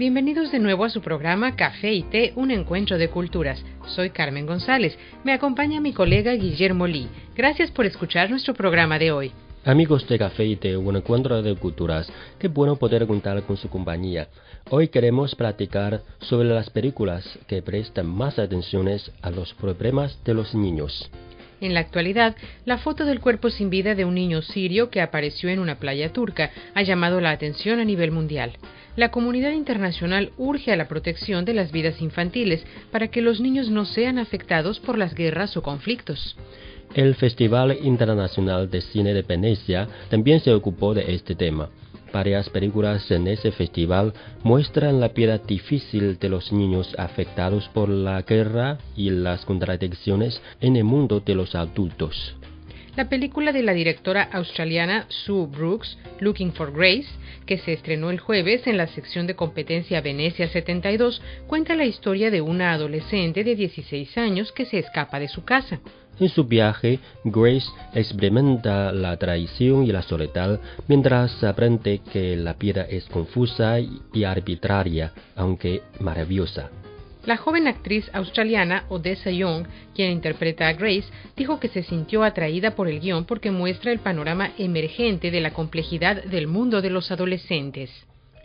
Bienvenidos de nuevo a su programa Café y Té, un encuentro de culturas. Soy Carmen González. Me acompaña mi colega Guillermo Lee. Gracias por escuchar nuestro programa de hoy. Amigos de Café y Té, un encuentro de culturas, qué bueno poder contar con su compañía. Hoy queremos platicar sobre las películas que prestan más atenciones a los problemas de los niños. En la actualidad, la foto del cuerpo sin vida de un niño sirio que apareció en una playa turca ha llamado la atención a nivel mundial la comunidad internacional urge a la protección de las vidas infantiles para que los niños no sean afectados por las guerras o conflictos. El Festival Internacional de Cine de Venecia también se ocupó de este tema. Varias películas en ese festival muestran la vida difícil de los niños afectados por la guerra y las contradicciones en el mundo de los adultos. La película de la directora australiana Sue Brooks, Looking for Grace, que se estrenó el jueves en la sección de competencia Venecia 72, cuenta la historia de una adolescente de 16 años que se escapa de su casa. En su viaje, Grace experimenta la traición y la soledad mientras aprende que la vida es confusa y arbitraria, aunque maravillosa. La joven actriz australiana Odessa Young, quien interpreta a Grace, dijo que se sintió atraída por el guion porque muestra el panorama emergente de la complejidad del mundo de los adolescentes.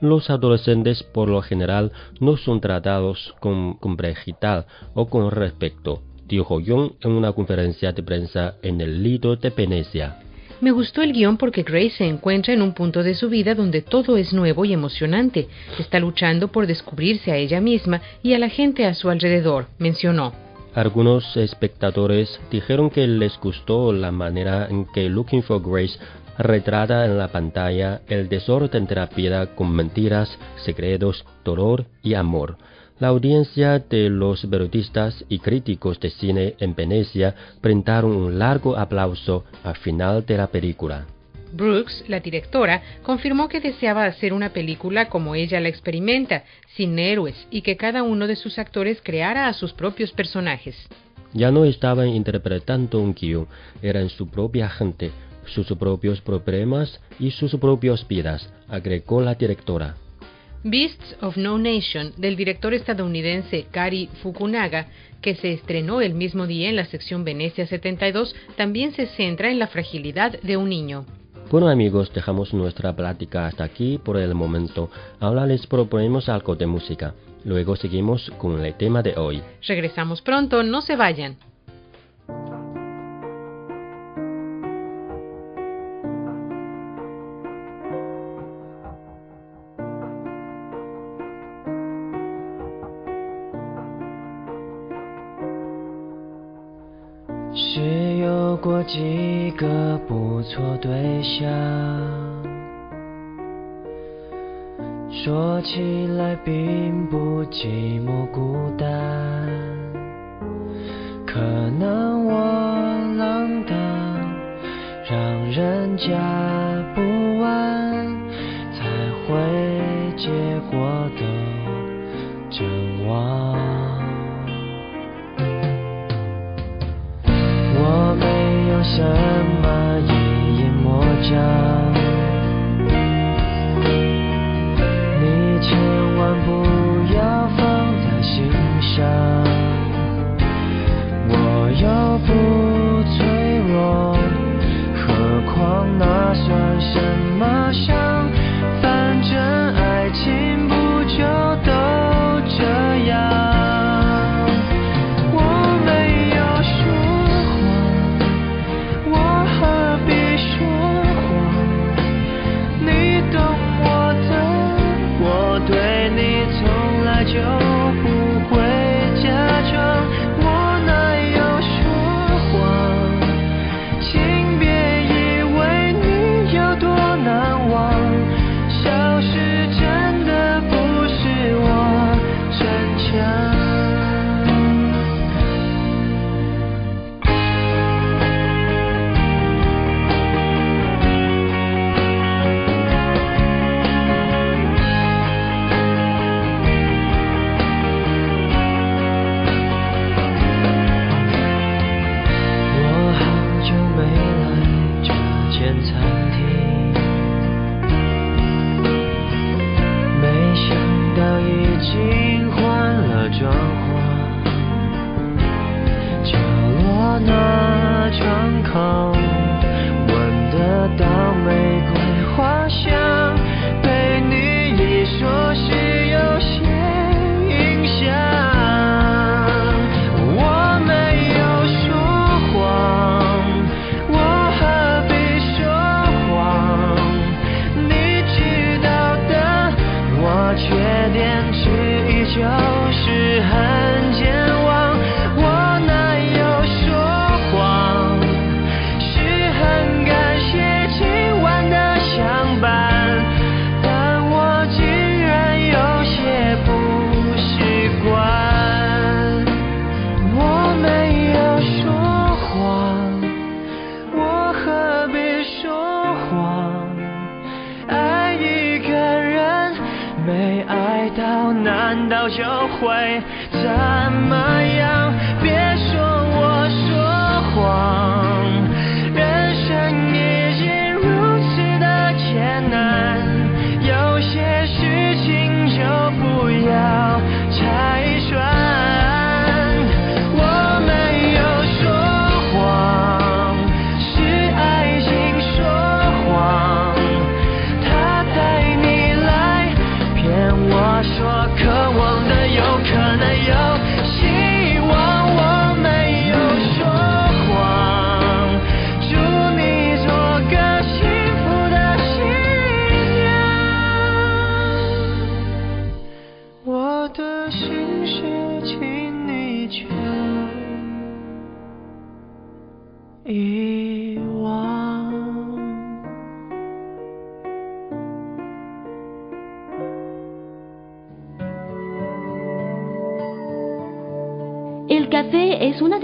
Los adolescentes por lo general no son tratados con complejidad o con respeto, dijo Young en una conferencia de prensa en el Lido de Venecia. Me gustó el guion porque Grace se encuentra en un punto de su vida donde todo es nuevo y emocionante. Está luchando por descubrirse a ella misma y a la gente a su alrededor, mencionó. Algunos espectadores dijeron que les gustó la manera en que Looking for Grace retrata en la pantalla el desorden de la vida con mentiras, secretos, dolor y amor. La audiencia de los periodistas y críticos de cine en Venecia brindaron un largo aplauso al final de la película. Brooks, la directora, confirmó que deseaba hacer una película como ella la experimenta, sin héroes, y que cada uno de sus actores creara a sus propios personajes. Ya no estaban interpretando un guion, eran su propia gente, sus propios problemas y sus propias vidas, agregó la directora. Beasts of No Nation del director estadounidense Kari Fukunaga, que se estrenó el mismo día en la sección Venecia 72, también se centra en la fragilidad de un niño. Bueno amigos, dejamos nuestra plática hasta aquí por el momento. Ahora les proponemos algo de música. Luego seguimos con el tema de hoy. Regresamos pronto, no se vayan. 是有过几个不错对象说起来并不寂寞孤单可能我浪荡让人家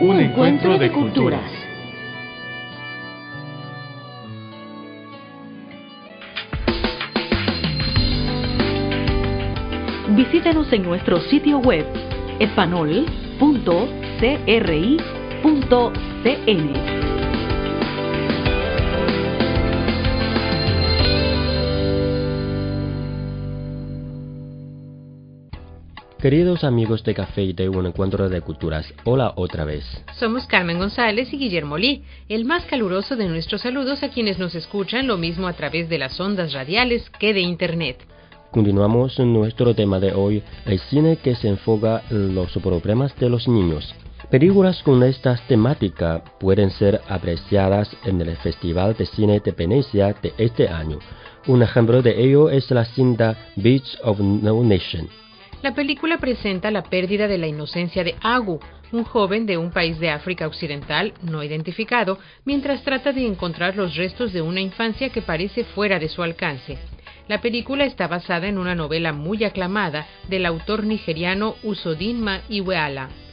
Un, encuentro, de, culturas. Visítenos en nuestro sitio web espanol.cri.cn. Queridos amigos de Café y de un encuentro de culturas, hola otra vez. Somos Carmen González y Guillermo Lee, el más caluroso de nuestros saludos a quienes nos escuchan lo mismo a través de las ondas radiales que de Internet. Continuamos nuestro tema de hoy, el cine que se enfoca en los problemas de los niños. Películas con esta temática pueden ser apreciadas en el Festival de Cine de Venecia de este año. Un ejemplo de ello es la cinta Beach of No Nation. La película presenta la pérdida de la inocencia de Agu, un joven de un país de África Occidental no identificado, mientras trata de encontrar los restos de una infancia que parece fuera de su alcance. La película está basada en una novela muy aclamada del autor nigeriano Usodinma Iweala.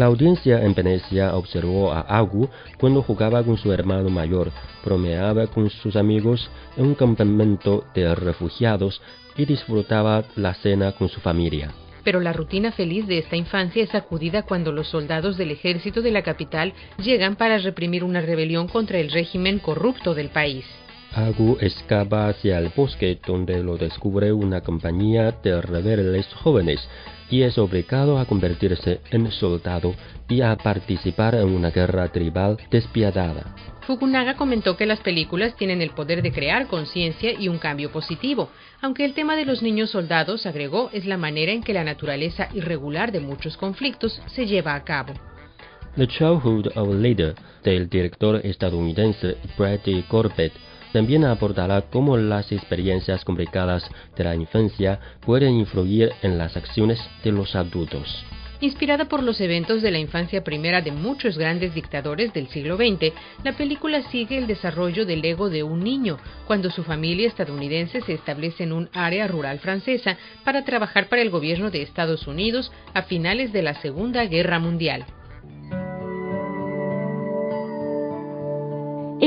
La audiencia en Venecia observó a Agu cuando jugaba con su hermano mayor, bromeaba con sus amigos en un campamento de refugiados y disfrutaba la cena con su familia. Pero la rutina feliz de esta infancia es sacudida cuando los soldados del ejército de la capital llegan para reprimir una rebelión contra el régimen corrupto del país. Agu escapa hacia el bosque donde lo descubre una compañía de rebeldes jóvenes y es obligado a convertirse en soldado y a participar en una guerra tribal despiadada. Fukunaga comentó que las películas tienen el poder de crear conciencia y un cambio positivo, aunque el tema de los niños soldados, agregó, es la manera en que la naturaleza irregular de muchos conflictos se lleva a cabo. The Childhood of Leader, del director estadounidense Brady Corbett, también abordará cómo las experiencias complicadas de la infancia pueden influir en las acciones de los adultos. Inspirada por los eventos de la infancia primera de muchos grandes dictadores del siglo XX, la película sigue el desarrollo del ego de un niño cuando su familia estadounidense se establece en un área rural francesa para trabajar para el gobierno de Estados Unidos a finales de la Segunda Guerra Mundial.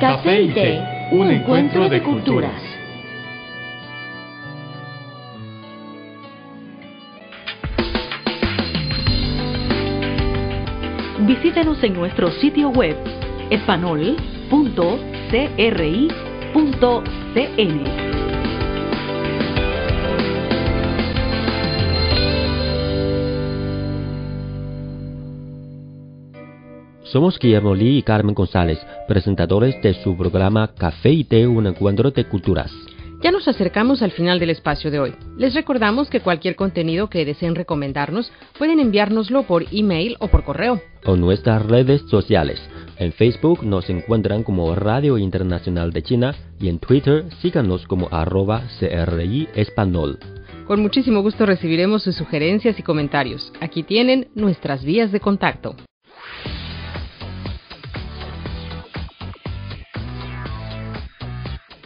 Café y té, un encuentro de culturas. Visítenos en nuestro sitio web espanol.cri.cn. Somos Guillermo Lee y Carmen González, presentadores de su programa Café y Té, un encuentro de culturas. Ya nos acercamos al final del espacio de hoy. Les recordamos que cualquier contenido que deseen recomendarnos pueden enviárnoslo por email o por correo. O nuestras redes sociales. En Facebook nos encuentran como Radio Internacional de China y en Twitter síganos como arroba CRI Español. Con muchísimo gusto recibiremos sus sugerencias y comentarios. Aquí tienen nuestras vías de contacto.